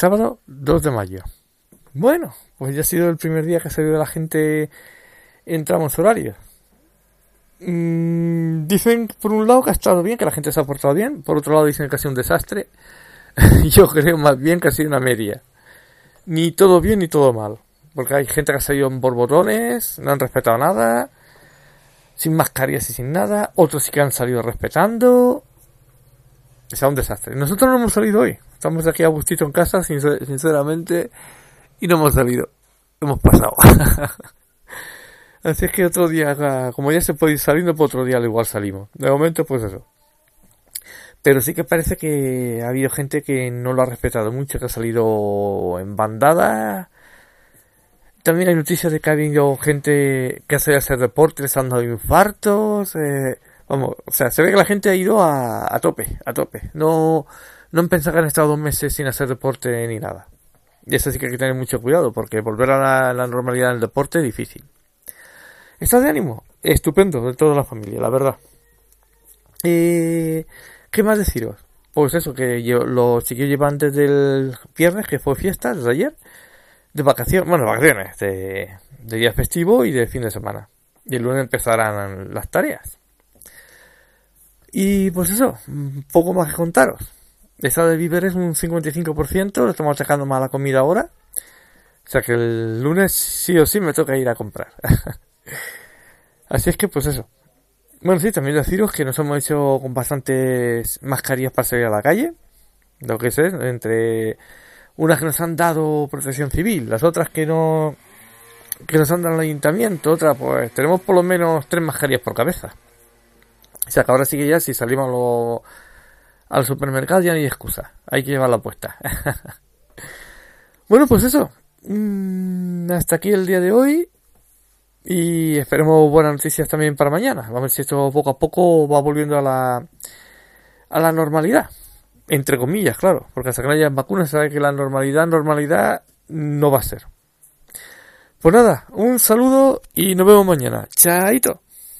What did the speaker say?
Sábado 2 de mayo. Bueno, pues ya ha sido el primer día que ha salido la gente en tramos horarios. Mm, dicen por un lado que ha estado bien, que la gente se ha portado bien, por otro lado dicen que ha sido un desastre. Yo creo más bien que ha sido una media. Ni todo bien ni todo mal. Porque hay gente que ha salido en borbotones, no han respetado nada, sin mascarillas y sin nada. Otros sí que han salido respetando. Es un desastre. Nosotros no hemos salido hoy. Estamos aquí a gustito en casa, sinceramente, y no hemos salido. Hemos pasado. Así es que otro día, como ya se puede ir saliendo, pues otro día igual salimos. De momento, pues eso. Pero sí que parece que ha habido gente que no lo ha respetado mucho, que ha salido en bandada. También hay noticias de que ha habido gente que ha salido a hacer deportes, han dado infartos. Eh, vamos, o sea, se ve que la gente ha ido a, tope, a tope. No, no pensado que han estado dos meses sin hacer deporte ni nada. Y eso sí que hay que tener mucho cuidado, porque volver a la, normalidad en el deporte es difícil. ¿Estás de ánimo? Estupendo, de toda la familia, la verdad. Eh, ¿Qué más deciros? Pues eso, que yo, los chiquillos llevan desde el viernes, que fue fiesta, desde ayer, de vacaciones, bueno, vacaciones, de, de día festivo y de fin de semana. Y el lunes empezarán las tareas. Y pues eso, poco más que contaros estado de víveres un 55%, lo estamos dejando mala comida ahora. O sea que el lunes sí o sí me toca ir a comprar. Así es que pues eso. Bueno, sí, también deciros que nos hemos hecho con bastantes mascarillas para salir a la calle. Lo que sé, entre unas que nos han dado protección civil, las otras que no que nos han dado el ayuntamiento, otra pues tenemos por lo menos tres mascarillas por cabeza. O sea que ahora sí que ya si salimos lo al supermercado ya no hay excusa. Hay que llevarla puesta. bueno, pues eso. Mm, hasta aquí el día de hoy. Y esperemos buenas noticias también para mañana. Vamos a ver si esto poco a poco va volviendo a la, a la normalidad. Entre comillas, claro. Porque hasta que no haya vacunas, sabe que la normalidad, normalidad, no va a ser. Pues nada, un saludo y nos vemos mañana. Chaito.